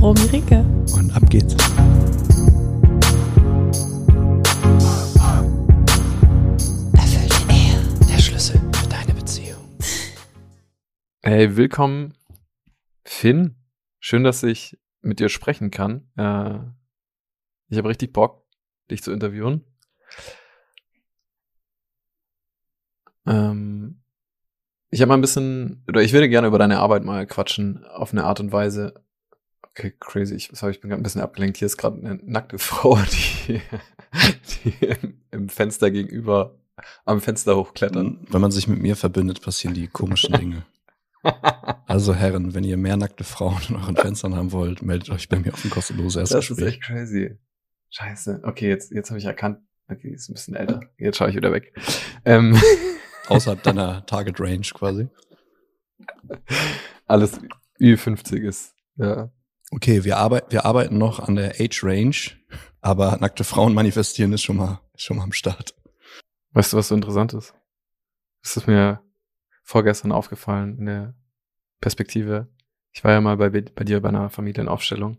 Romy Ricke. Und ab geht's. Erfüllte Ehe, der Schlüssel für deine Beziehung. Hey, willkommen, Finn. Schön, dass ich mit dir sprechen kann. Äh, ich habe richtig Bock, dich zu interviewen. Ähm, ich habe mal ein bisschen, oder ich würde gerne über deine Arbeit mal quatschen, auf eine Art und Weise. Okay, crazy. Ich, sorry, ich bin gerade ein bisschen abgelenkt. Hier ist gerade eine nackte Frau, die, die im, im, Fenster gegenüber am Fenster hochklettern. Wenn man sich mit mir verbindet, passieren die komischen Dinge. also Herren, wenn ihr mehr nackte Frauen in euren Fenstern haben wollt, meldet euch bei mir auf ein kostenloses Erstgespräch. Das ist echt crazy. Scheiße. Okay, jetzt, jetzt habe ich erkannt. Okay, ist ein bisschen älter. Jetzt schaue ich wieder weg. Ähm. Außerhalb deiner Target Range quasi. Alles Ü50 ist, ja. Okay, wir, arbeit, wir arbeiten noch an der Age Range, aber nackte Frauen manifestieren ist schon mal, ist schon mal am Start. Weißt du, was so interessant ist? Das ist mir vorgestern aufgefallen in der Perspektive. Ich war ja mal bei, bei dir bei einer Familienaufstellung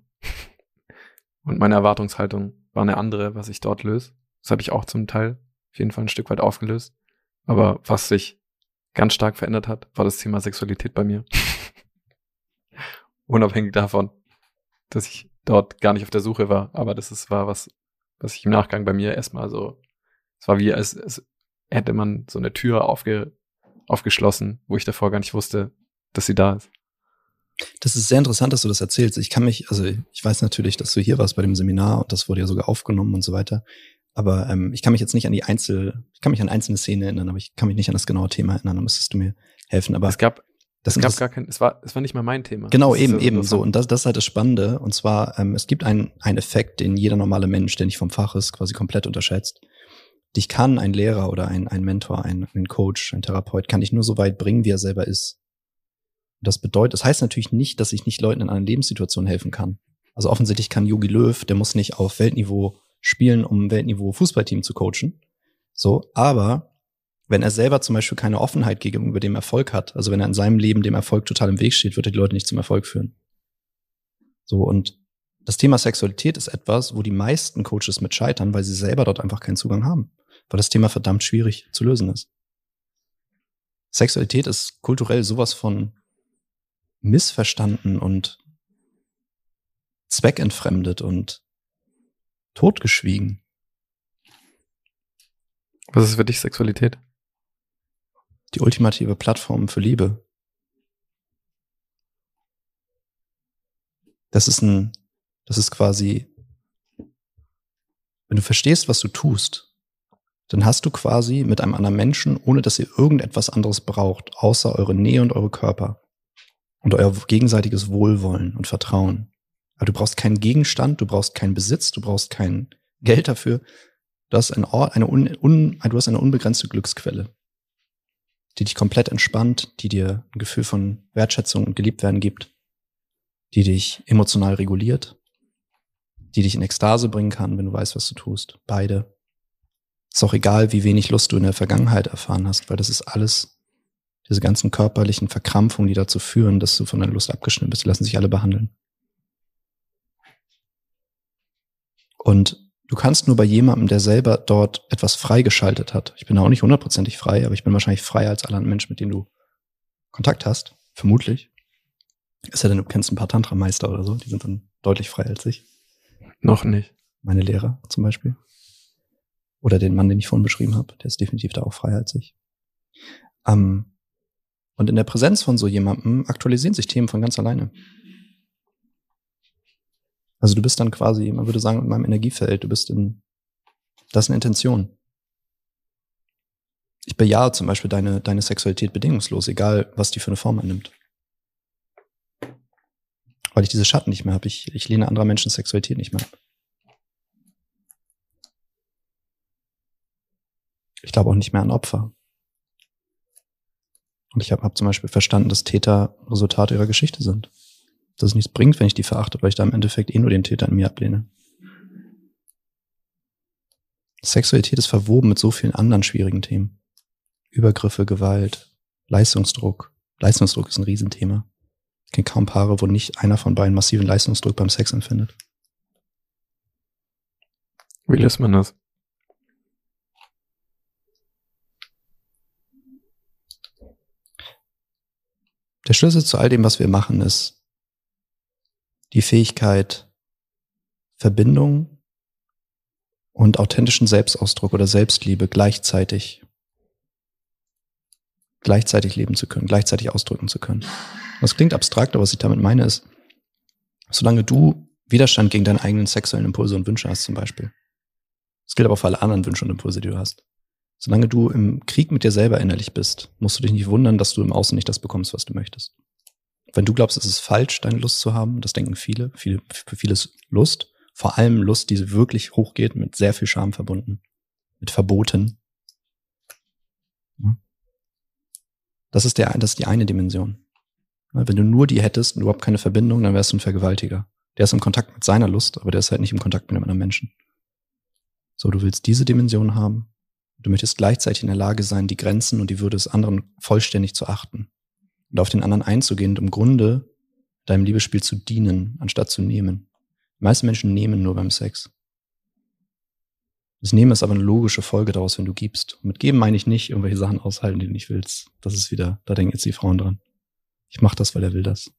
und meine Erwartungshaltung war eine andere, was ich dort löse. Das habe ich auch zum Teil auf jeden Fall ein Stück weit aufgelöst. Aber was sich ganz stark verändert hat, war das Thema Sexualität bei mir. Unabhängig davon, dass ich dort gar nicht auf der Suche war, aber das ist, war was, was ich im Nachgang bei mir erstmal so, es war wie, als, als hätte man so eine Tür aufge, aufgeschlossen, wo ich davor gar nicht wusste, dass sie da ist. Das ist sehr interessant, dass du das erzählst. Ich kann mich, also ich weiß natürlich, dass du hier warst bei dem Seminar und das wurde ja sogar aufgenommen und so weiter. Aber ähm, ich kann mich jetzt nicht an die Einzel, ich kann mich an einzelne Szenen erinnern, aber ich kann mich nicht an das genaue Thema erinnern. Da müsstest du mir helfen. Aber es gab, das es gab gar kein, es war, es war nicht mal mein Thema. Genau, eben, ja eben so. Und das, das ist halt das Spannende. Und zwar, ähm, es gibt einen, einen Effekt, den jeder normale Mensch, der nicht vom Fach ist, quasi komplett unterschätzt. Dich kann ein Lehrer oder ein, ein Mentor, ein, ein Coach, ein Therapeut, kann dich nur so weit bringen, wie er selber ist. Das bedeutet, das heißt natürlich nicht, dass ich nicht Leuten in einer Lebenssituation helfen kann. Also offensichtlich kann Yogi Löw, der muss nicht auf Weltniveau spielen, um Weltniveau Fußballteam zu coachen. So, aber wenn er selber zum Beispiel keine Offenheit gegenüber dem Erfolg hat, also wenn er in seinem Leben dem Erfolg total im Weg steht, wird er die Leute nicht zum Erfolg führen. So, und das Thema Sexualität ist etwas, wo die meisten Coaches mit scheitern, weil sie selber dort einfach keinen Zugang haben. Weil das Thema verdammt schwierig zu lösen ist. Sexualität ist kulturell sowas von missverstanden und zweckentfremdet und totgeschwiegen. Was ist für dich Sexualität? Die ultimative Plattform für Liebe. Das ist ein, das ist quasi, wenn du verstehst, was du tust, dann hast du quasi mit einem anderen Menschen, ohne dass ihr irgendetwas anderes braucht, außer eure Nähe und eure Körper und euer gegenseitiges Wohlwollen und Vertrauen, aber du brauchst keinen Gegenstand, du brauchst keinen Besitz, du brauchst kein Geld dafür. Du hast, ein Ort, eine un, un, du hast eine unbegrenzte Glücksquelle, die dich komplett entspannt, die dir ein Gefühl von Wertschätzung und Geliebtwerden gibt, die dich emotional reguliert, die dich in Ekstase bringen kann, wenn du weißt, was du tust. Beide. Ist auch egal, wie wenig Lust du in der Vergangenheit erfahren hast, weil das ist alles, diese ganzen körperlichen Verkrampfungen, die dazu führen, dass du von deiner Lust abgeschnitten bist, die lassen sich alle behandeln. Und du kannst nur bei jemandem, der selber dort etwas freigeschaltet hat. Ich bin auch nicht hundertprozentig frei, aber ich bin wahrscheinlich freier als alle anderen Menschen, mit denen du Kontakt hast. Vermutlich. Ist ja denn, du kennst ein paar Tantra-Meister oder so, die sind dann deutlich freier als ich. Noch nicht. Meine Lehrer zum Beispiel. Oder den Mann, den ich vorhin beschrieben habe, der ist definitiv da auch freier als ich. Ähm, und in der Präsenz von so jemandem aktualisieren sich Themen von ganz alleine. Also du bist dann quasi, man würde sagen, in meinem Energiefeld, du bist in, das ist eine Intention. Ich bejahe zum Beispiel deine, deine Sexualität bedingungslos, egal was die für eine Form annimmt. Weil ich diese Schatten nicht mehr habe. Ich, ich lehne anderer Menschen Sexualität nicht mehr ab. Ich glaube auch nicht mehr an Opfer. Und ich habe hab zum Beispiel verstanden, dass Täter Resultate ihrer Geschichte sind. Dass es nichts bringt, wenn ich die verachte, weil ich da im Endeffekt eh nur den Täter in mir ablehne. Sexualität ist verwoben mit so vielen anderen schwierigen Themen. Übergriffe, Gewalt, Leistungsdruck. Leistungsdruck ist ein Riesenthema. Ich kenne kaum Paare, wo nicht einer von beiden massiven Leistungsdruck beim Sex empfindet. Wie lässt man das? Der Schlüssel zu all dem, was wir machen, ist die Fähigkeit, Verbindung und authentischen Selbstausdruck oder Selbstliebe gleichzeitig gleichzeitig leben zu können, gleichzeitig ausdrücken zu können. Das klingt abstrakt, aber was ich damit meine ist, solange du Widerstand gegen deine eigenen sexuellen Impulse und Wünsche hast zum Beispiel, das gilt aber auch für alle anderen Wünsche und Impulse, die du hast, solange du im Krieg mit dir selber innerlich bist, musst du dich nicht wundern, dass du im Außen nicht das bekommst, was du möchtest. Wenn du glaubst, es ist falsch, deine Lust zu haben, das denken viele, viele für vieles Lust, vor allem Lust, die wirklich hochgeht, mit sehr viel Scham verbunden, mit Verboten. Das ist, der, das ist die eine Dimension. Wenn du nur die hättest und überhaupt keine Verbindung, dann wärst du ein Vergewaltiger. Der ist im Kontakt mit seiner Lust, aber der ist halt nicht im Kontakt mit einem anderen Menschen. So, du willst diese Dimension haben. Du möchtest gleichzeitig in der Lage sein, die Grenzen und die Würde des anderen vollständig zu achten und auf den anderen einzugehen und im Grunde deinem Liebesspiel zu dienen, anstatt zu nehmen. Die meisten Menschen nehmen nur beim Sex. Das Nehmen ist aber eine logische Folge daraus, wenn du gibst. Und mit geben meine ich nicht irgendwelche Sachen aushalten, die du nicht willst. Das ist wieder, da denken jetzt die Frauen dran. Ich mach das, weil er will das.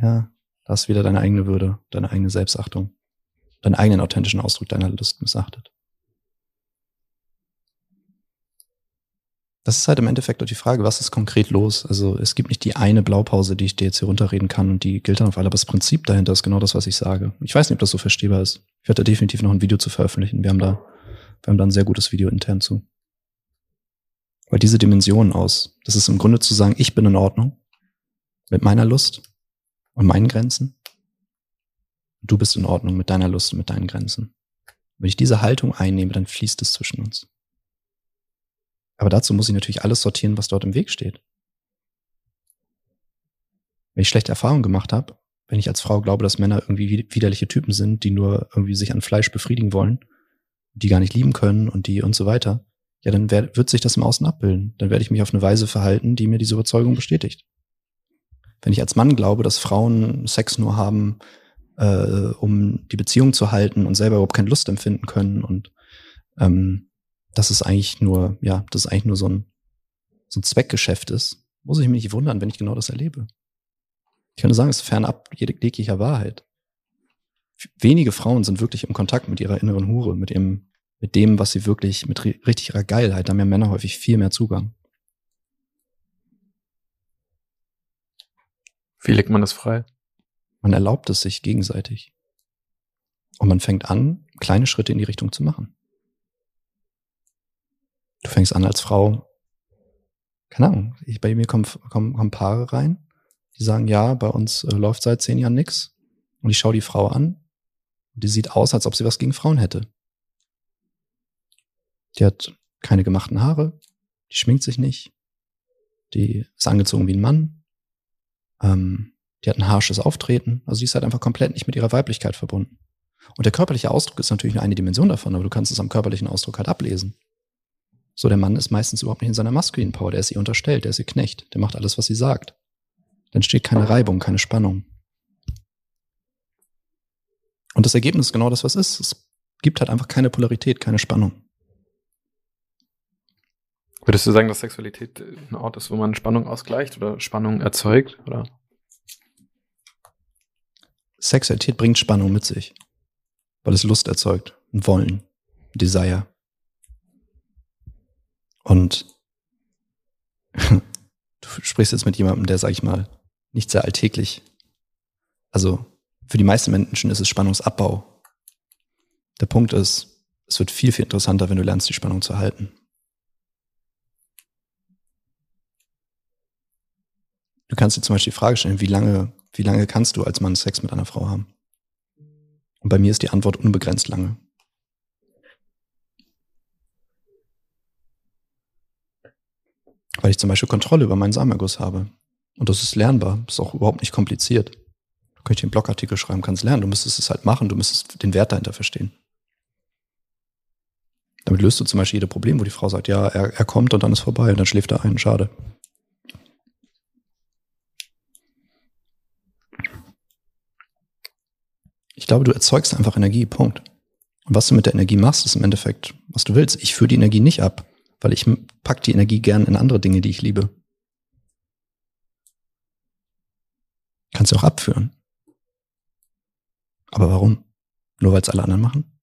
Ja, da ist wieder deine eigene Würde, deine eigene Selbstachtung, deinen eigenen authentischen Ausdruck deiner Lust missachtet. Das ist halt im Endeffekt auch die Frage, was ist konkret los? Also es gibt nicht die eine Blaupause, die ich dir jetzt hier runterreden kann und die gilt dann auf alle, aber das Prinzip dahinter ist genau das, was ich sage. Ich weiß nicht, ob das so verstehbar ist. Ich werde da definitiv noch ein Video zu veröffentlichen. Wir haben da, wir haben da ein sehr gutes Video intern zu. Weil diese Dimension aus, das ist im Grunde zu sagen, ich bin in Ordnung mit meiner Lust und meinen Grenzen. Du bist in Ordnung mit deiner Lust und mit deinen Grenzen. Wenn ich diese Haltung einnehme, dann fließt es zwischen uns. Aber dazu muss ich natürlich alles sortieren, was dort im Weg steht. Wenn ich schlechte Erfahrungen gemacht habe, wenn ich als Frau glaube, dass Männer irgendwie widerliche Typen sind, die nur irgendwie sich an Fleisch befriedigen wollen, die gar nicht lieben können und die und so weiter, ja, dann werd, wird sich das im Außen abbilden. Dann werde ich mich auf eine Weise verhalten, die mir diese Überzeugung bestätigt. Wenn ich als Mann glaube, dass Frauen Sex nur haben, äh, um die Beziehung zu halten und selber überhaupt keine Lust empfinden können und ähm, dass es eigentlich nur, ja, dass es eigentlich nur so ein, so ein Zweckgeschäft ist, muss ich mich nicht wundern, wenn ich genau das erlebe. Ich könnte sagen, es ist fernab jeglicher Wahrheit. Wenige Frauen sind wirklich im Kontakt mit ihrer inneren Hure, mit ihrem, mit dem, was sie wirklich, mit richtig ihrer Geilheit, da haben ja Männer häufig viel mehr Zugang. Wie legt man das frei? Man erlaubt es sich gegenseitig. Und man fängt an, kleine Schritte in die Richtung zu machen. Du fängst an als Frau, keine Ahnung, ich, bei mir kommen, kommen, kommen Paare rein, die sagen, ja, bei uns äh, läuft seit zehn Jahren nix. Und ich schaue die Frau an und die sieht aus, als ob sie was gegen Frauen hätte. Die hat keine gemachten Haare, die schminkt sich nicht, die ist angezogen wie ein Mann, ähm, die hat ein harsches Auftreten, also die ist halt einfach komplett nicht mit ihrer Weiblichkeit verbunden. Und der körperliche Ausdruck ist natürlich nur eine Dimension davon, aber du kannst es am körperlichen Ausdruck halt ablesen. So, der Mann ist meistens überhaupt nicht in seiner maskulinen Power, der ist ihr unterstellt, der ist ihr Knecht, der macht alles, was sie sagt. Dann steht keine Reibung, keine Spannung. Und das Ergebnis ist genau das, was ist. Es gibt halt einfach keine Polarität, keine Spannung. Würdest du sagen, dass Sexualität ein Ort ist, wo man Spannung ausgleicht oder Spannung erzeugt? Oder? Sexualität bringt Spannung mit sich, weil es Lust erzeugt, ein Wollen, Desire. Und du sprichst jetzt mit jemandem, der, sag ich mal, nicht sehr alltäglich. Also für die meisten Menschen ist es Spannungsabbau. Der Punkt ist, es wird viel, viel interessanter, wenn du lernst, die Spannung zu halten. Du kannst dir zum Beispiel die Frage stellen, wie lange, wie lange kannst du als Mann Sex mit einer Frau haben? Und bei mir ist die Antwort unbegrenzt lange. Weil ich zum Beispiel Kontrolle über meinen Samenerguss habe. Und das ist lernbar, ist auch überhaupt nicht kompliziert. Du könntest einen Blogartikel schreiben, kannst lernen, du müsstest es halt machen, du müsstest den Wert dahinter verstehen. Damit löst du zum Beispiel jedes Problem, wo die Frau sagt, ja, er, er kommt und dann ist vorbei und dann schläft er ein, schade. Ich glaube, du erzeugst einfach Energie, Punkt. Und was du mit der Energie machst, ist im Endeffekt, was du willst. Ich führe die Energie nicht ab, weil ich pack die Energie gern in andere Dinge, die ich liebe. Kannst du auch abführen. Aber warum? Nur weil es alle anderen machen?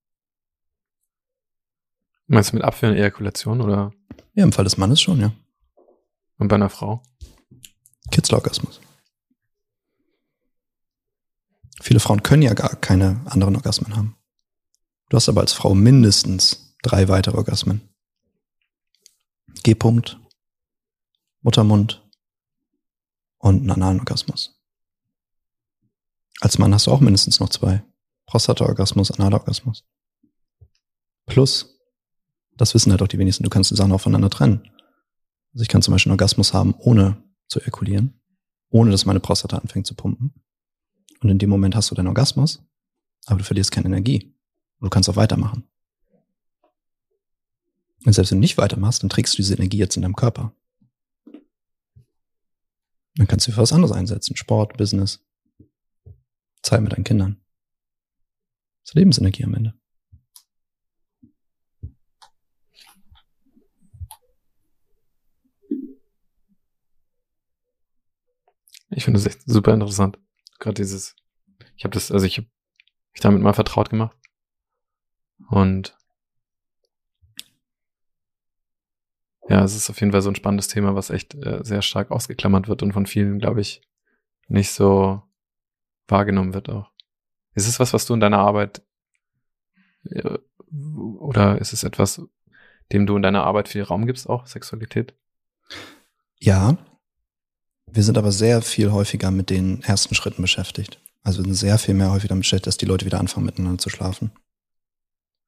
Meinst du mit Abführen Ejakulation oder? Ja, im Fall des Mannes schon, ja. Und bei einer Frau? Kitzlerorgasmus. Viele Frauen können ja gar keine anderen Orgasmen haben. Du hast aber als Frau mindestens drei weitere Orgasmen. G-Punkt, Muttermund und einen analen Orgasmus. Als Mann hast du auch mindestens noch zwei. Prostata-Orgasmus, Analorgasmus. Plus, das wissen halt auch die wenigsten, du kannst die Sachen auch voneinander trennen. Also ich kann zum Beispiel einen Orgasmus haben, ohne zu ejakulieren, ohne dass meine Prostata anfängt zu pumpen. Und in dem Moment hast du deinen Orgasmus, aber du verlierst keine Energie. Und du kannst auch weitermachen. Und selbst wenn du nicht weitermachst, dann trägst du diese Energie jetzt in deinem Körper. Dann kannst du für was anderes einsetzen. Sport, Business, Zeit mit deinen Kindern. Das ist Lebensenergie am Ende. Ich finde das echt super interessant. Gerade dieses, ich habe das, also ich habe mich damit mal vertraut gemacht. Und ja, es ist auf jeden Fall so ein spannendes Thema, was echt äh, sehr stark ausgeklammert wird und von vielen, glaube ich, nicht so wahrgenommen wird auch. Ist es was, was du in deiner Arbeit äh, oder ist es etwas, dem du in deiner Arbeit viel Raum gibst, auch Sexualität? Ja, wir sind aber sehr viel häufiger mit den ersten Schritten beschäftigt. Also wir sind sehr viel mehr häufiger beschäftigt, dass die Leute wieder anfangen miteinander zu schlafen.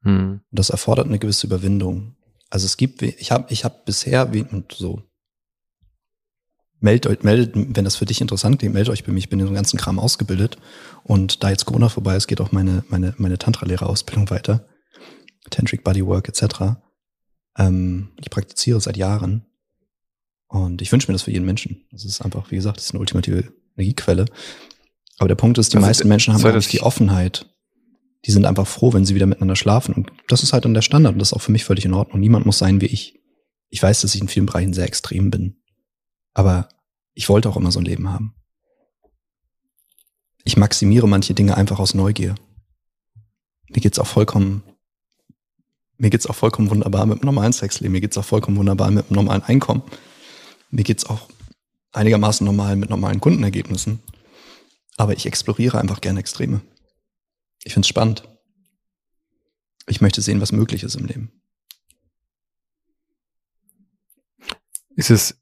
Hm. Das erfordert eine gewisse Überwindung. Also es gibt, ich habe ich hab bisher, wie, und so, meldet euch, meldet, wenn das für dich interessant klingt, meldet euch bei mir, ich bin in dem ganzen Kram ausgebildet und da jetzt Corona vorbei ist, geht auch meine, meine, meine Tantra-Lehrerausbildung weiter. Tantric Bodywork etc. Ähm, ich praktiziere seit Jahren und ich wünsche mir das für jeden Menschen. Das ist einfach, wie gesagt, das ist eine ultimative Energiequelle. Aber der Punkt ist, die also, meisten Menschen haben nicht die Offenheit. Die sind einfach froh, wenn sie wieder miteinander schlafen. Und das ist halt dann der Standard. Und das ist auch für mich völlig in Ordnung. Niemand muss sein wie ich. Ich weiß, dass ich in vielen Bereichen sehr extrem bin. Aber ich wollte auch immer so ein Leben haben. Ich maximiere manche Dinge einfach aus Neugier. Mir geht's auch vollkommen, mir geht's auch vollkommen wunderbar mit einem normalen Sexleben. Mir geht's auch vollkommen wunderbar mit einem normalen Einkommen. Mir geht's auch einigermaßen normal mit normalen Kundenergebnissen. Aber ich exploriere einfach gerne Extreme. Ich find's spannend. Ich möchte sehen, was möglich ist im Leben. Ist es,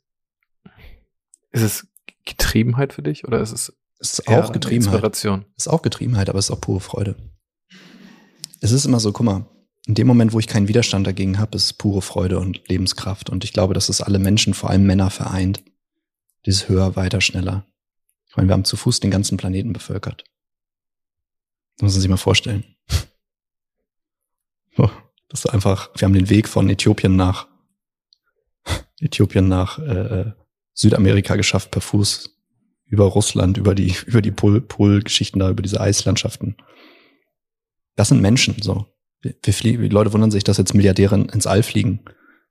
ist es Getriebenheit für dich oder ist es, es ist auch Getriebenheit. Inspiration? Es ist auch Getriebenheit, aber es ist auch pure Freude. Es ist immer so, guck mal, in dem Moment, wo ich keinen Widerstand dagegen habe, ist es pure Freude und Lebenskraft. Und ich glaube, dass es alle Menschen, vor allem Männer, vereint. Dieses höher, weiter, schneller. Ich meine, wir haben zu Fuß den ganzen Planeten bevölkert. Das muss man sich mal vorstellen. Das ist einfach, wir haben den Weg von Äthiopien nach Äthiopien nach äh, äh, Südamerika geschafft per Fuß über Russland, über die über die Polgeschichten da, über diese Eislandschaften. Das sind Menschen so. Wir fliegen, die Leute wundern sich, dass jetzt Milliardäre ins All fliegen.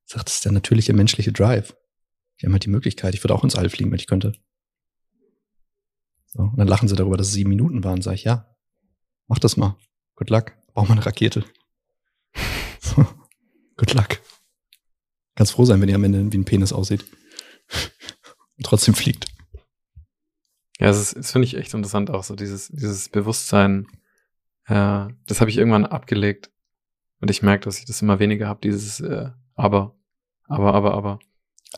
Ich sag, das ist der natürliche menschliche Drive. Die haben halt die Möglichkeit. Ich würde auch ins All fliegen, wenn ich könnte. So, und dann lachen sie darüber, dass es sieben Minuten waren. Sag ich, ja, mach das mal. Good luck. Bau mal eine Rakete. Good luck. Ganz froh sein, wenn ihr am Ende wie ein Penis aussieht. und trotzdem fliegt. Ja, das, ist, das finde ich echt interessant auch, so dieses, dieses Bewusstsein. Ja, das habe ich irgendwann abgelegt. Und ich merke, dass ich das immer weniger habe, dieses äh, aber, aber, aber, aber.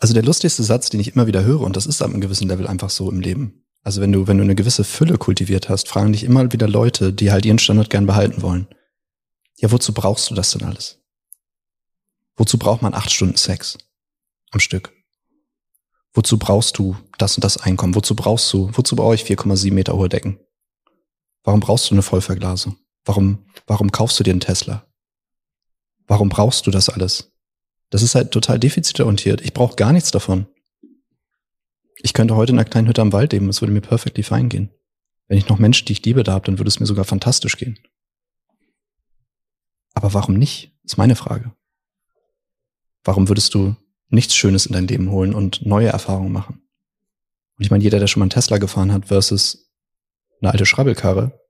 Also der lustigste Satz, den ich immer wieder höre, und das ist ab einem gewissen Level einfach so im Leben. Also wenn du, wenn du eine gewisse Fülle kultiviert hast, fragen dich immer wieder Leute, die halt ihren Standard gern behalten wollen. Ja, wozu brauchst du das denn alles? Wozu braucht man acht Stunden Sex am Stück? Wozu brauchst du das und das Einkommen? Wozu brauchst du, wozu brauche ich 4,7 Meter hohe Decken? Warum brauchst du eine Vollverglasung? Warum, warum kaufst du dir einen Tesla? Warum brauchst du das alles? Das ist halt total defizitorientiert. Ich brauche gar nichts davon. Ich könnte heute in einer kleinen Hütte am Wald leben, es würde mir perfectly fein gehen. Wenn ich noch Menschen, die ich liebe, da habe, dann würde es mir sogar fantastisch gehen. Aber warum nicht? Ist meine Frage. Warum würdest du nichts Schönes in dein Leben holen und neue Erfahrungen machen? Und ich meine, jeder, der schon mal einen Tesla gefahren hat versus eine alte Schrabbelkarre,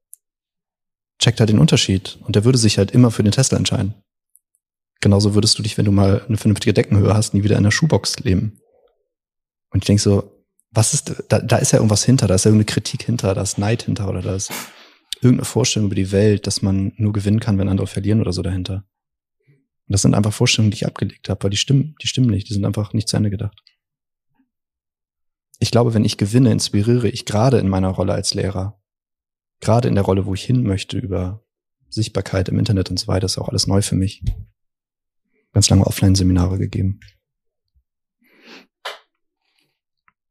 checkt halt den Unterschied und der würde sich halt immer für den Tesla entscheiden. Genauso würdest du dich, wenn du mal eine vernünftige Deckenhöhe hast, nie wieder in einer Schuhbox leben. Und ich denke so, was ist, da, da ist ja irgendwas hinter, da ist ja irgendeine Kritik hinter, da ist Neid hinter oder da ist irgendeine Vorstellung über die Welt, dass man nur gewinnen kann, wenn andere verlieren oder so dahinter. Und das sind einfach Vorstellungen, die ich abgelegt habe, weil die stimmen, die stimmen nicht, die sind einfach nicht zu Ende gedacht. Ich glaube, wenn ich gewinne, inspiriere ich gerade in meiner Rolle als Lehrer, gerade in der Rolle, wo ich hin möchte über Sichtbarkeit im Internet und so weiter, ist auch alles neu für mich. Ganz lange Offline-Seminare gegeben.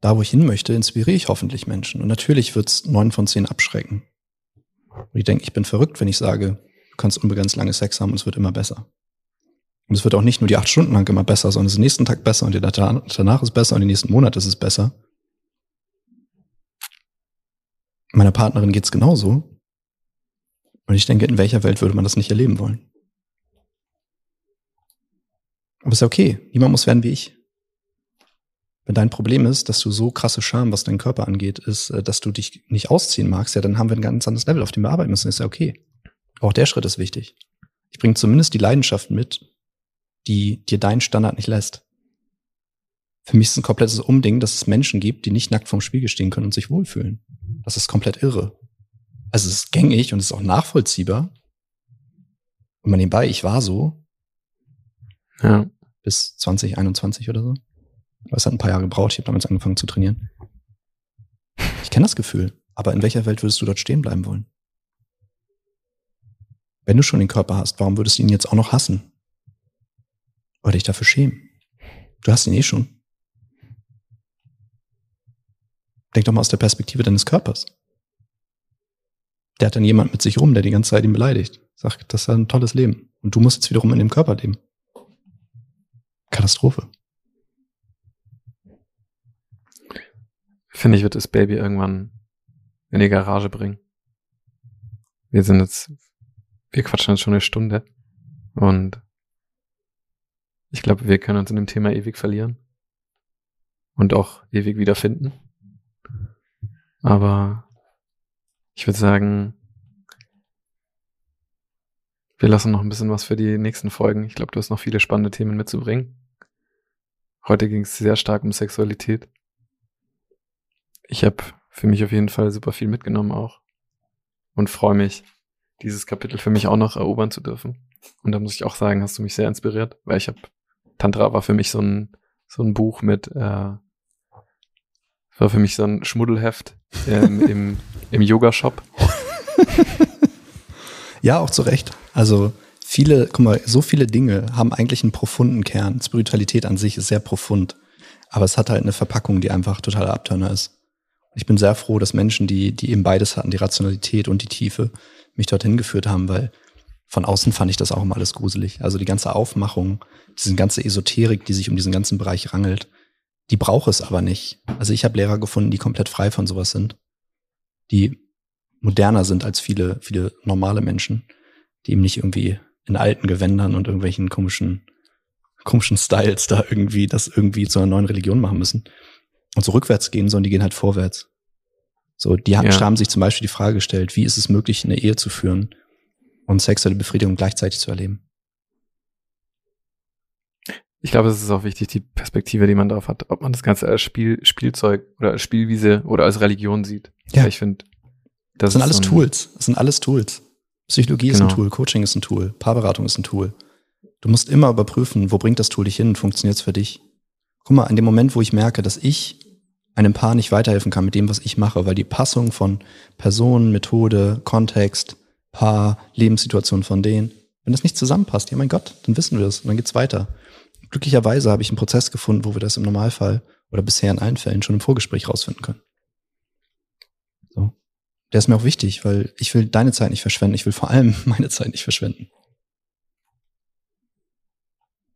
Da, wo ich hin möchte, inspiriere ich hoffentlich Menschen. Und natürlich wird's neun von zehn abschrecken. Und ich denke, ich bin verrückt, wenn ich sage, du kannst unbegrenzt lange Sex haben und es wird immer besser. Und es wird auch nicht nur die acht Stunden lang immer besser, sondern es ist den nächsten Tag besser und danach ist besser und die nächsten Monate ist es besser. Meiner Partnerin geht's genauso. Und ich denke, in welcher Welt würde man das nicht erleben wollen? Aber ist ja okay. Niemand muss werden wie ich. Wenn dein Problem ist, dass du so krasse Scham, was deinen Körper angeht, ist, äh, dass du dich nicht ausziehen magst, ja, dann haben wir ein ganz anderes Level, auf dem wir arbeiten müssen. Ist ja okay. Auch der Schritt ist wichtig. Ich bringe zumindest die Leidenschaft mit, die dir deinen Standard nicht lässt. Für mich ist es ein komplettes Umding, dass es Menschen gibt, die nicht nackt vorm Spiegel stehen können und sich wohlfühlen. Das ist komplett irre. Also es ist gängig und es ist auch nachvollziehbar. Und man nebenbei, ich war so. Ja. Bis 2021 oder so. Es hat ein paar Jahre gebraucht. Ich habe damals angefangen zu trainieren. Ich kenne das Gefühl. Aber in welcher Welt würdest du dort stehen bleiben wollen? Wenn du schon den Körper hast, warum würdest du ihn jetzt auch noch hassen? Oder dich dafür schämen? Du hast ihn eh schon. Denk doch mal aus der Perspektive deines Körpers. Der hat dann jemand mit sich rum, der die ganze Zeit ihn beleidigt. Sagt, das ist ein tolles Leben. Und du musst jetzt wiederum in dem Körper leben. Katastrophe. Finde ich, wird das Baby irgendwann in die Garage bringen. Wir sind jetzt, wir quatschen jetzt schon eine Stunde und ich glaube, wir können uns in dem Thema ewig verlieren und auch ewig wiederfinden. Aber ich würde sagen, wir lassen noch ein bisschen was für die nächsten Folgen. Ich glaube, du hast noch viele spannende Themen mitzubringen. Heute ging es sehr stark um Sexualität ich habe für mich auf jeden Fall super viel mitgenommen auch und freue mich, dieses Kapitel für mich auch noch erobern zu dürfen. Und da muss ich auch sagen, hast du mich sehr inspiriert, weil ich habe Tantra war für mich so ein so ein Buch mit äh, war für mich so ein Schmuddelheft ähm, im, im Yoga-Shop. ja, auch zu Recht. Also viele, guck mal, so viele Dinge haben eigentlich einen profunden Kern. Spiritualität an sich ist sehr profund. Aber es hat halt eine Verpackung, die einfach totaler Abturner ist. Ich bin sehr froh, dass Menschen, die, die eben beides hatten, die Rationalität und die Tiefe, mich dorthin geführt haben, weil von außen fand ich das auch immer alles gruselig. Also die ganze Aufmachung, diese ganze Esoterik, die sich um diesen ganzen Bereich rangelt, die braucht es aber nicht. Also ich habe Lehrer gefunden, die komplett frei von sowas sind, die moderner sind als viele, viele normale Menschen, die eben nicht irgendwie in alten Gewändern und irgendwelchen komischen, komischen Styles da irgendwie das irgendwie zu einer neuen Religion machen müssen und so rückwärts gehen, sondern die gehen halt vorwärts. So, die haben, ja. haben sich zum Beispiel die Frage gestellt, wie ist es möglich, eine Ehe zu führen und sexuelle Befriedigung gleichzeitig zu erleben? Ich glaube, es ist auch wichtig, die Perspektive, die man darauf hat, ob man das Ganze als Spiel, Spielzeug oder als Spielwiese oder als Religion sieht. Ja. Ich finde, das, das sind alles so Tools. Das sind alles Tools. Psychologie genau. ist ein genau. Tool, Coaching ist ein Tool, Paarberatung ist ein Tool. Du musst immer überprüfen, wo bringt das Tool dich hin und funktioniert es für dich. Guck mal, an dem Moment, wo ich merke, dass ich einem Paar nicht weiterhelfen kann mit dem, was ich mache, weil die Passung von Person, Methode, Kontext, Paar, Lebenssituation von denen, wenn das nicht zusammenpasst, ja mein Gott, dann wissen wir es und dann geht's weiter. Glücklicherweise habe ich einen Prozess gefunden, wo wir das im Normalfall oder bisher in allen Fällen schon im Vorgespräch rausfinden können. So. Der ist mir auch wichtig, weil ich will deine Zeit nicht verschwenden. Ich will vor allem meine Zeit nicht verschwenden.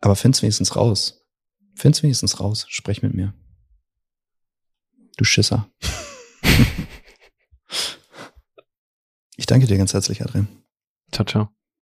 Aber find's wenigstens raus. Find's wenigstens raus. Sprech mit mir. Du Schisser. ich danke dir ganz herzlich, Adrian. Ciao, ciao.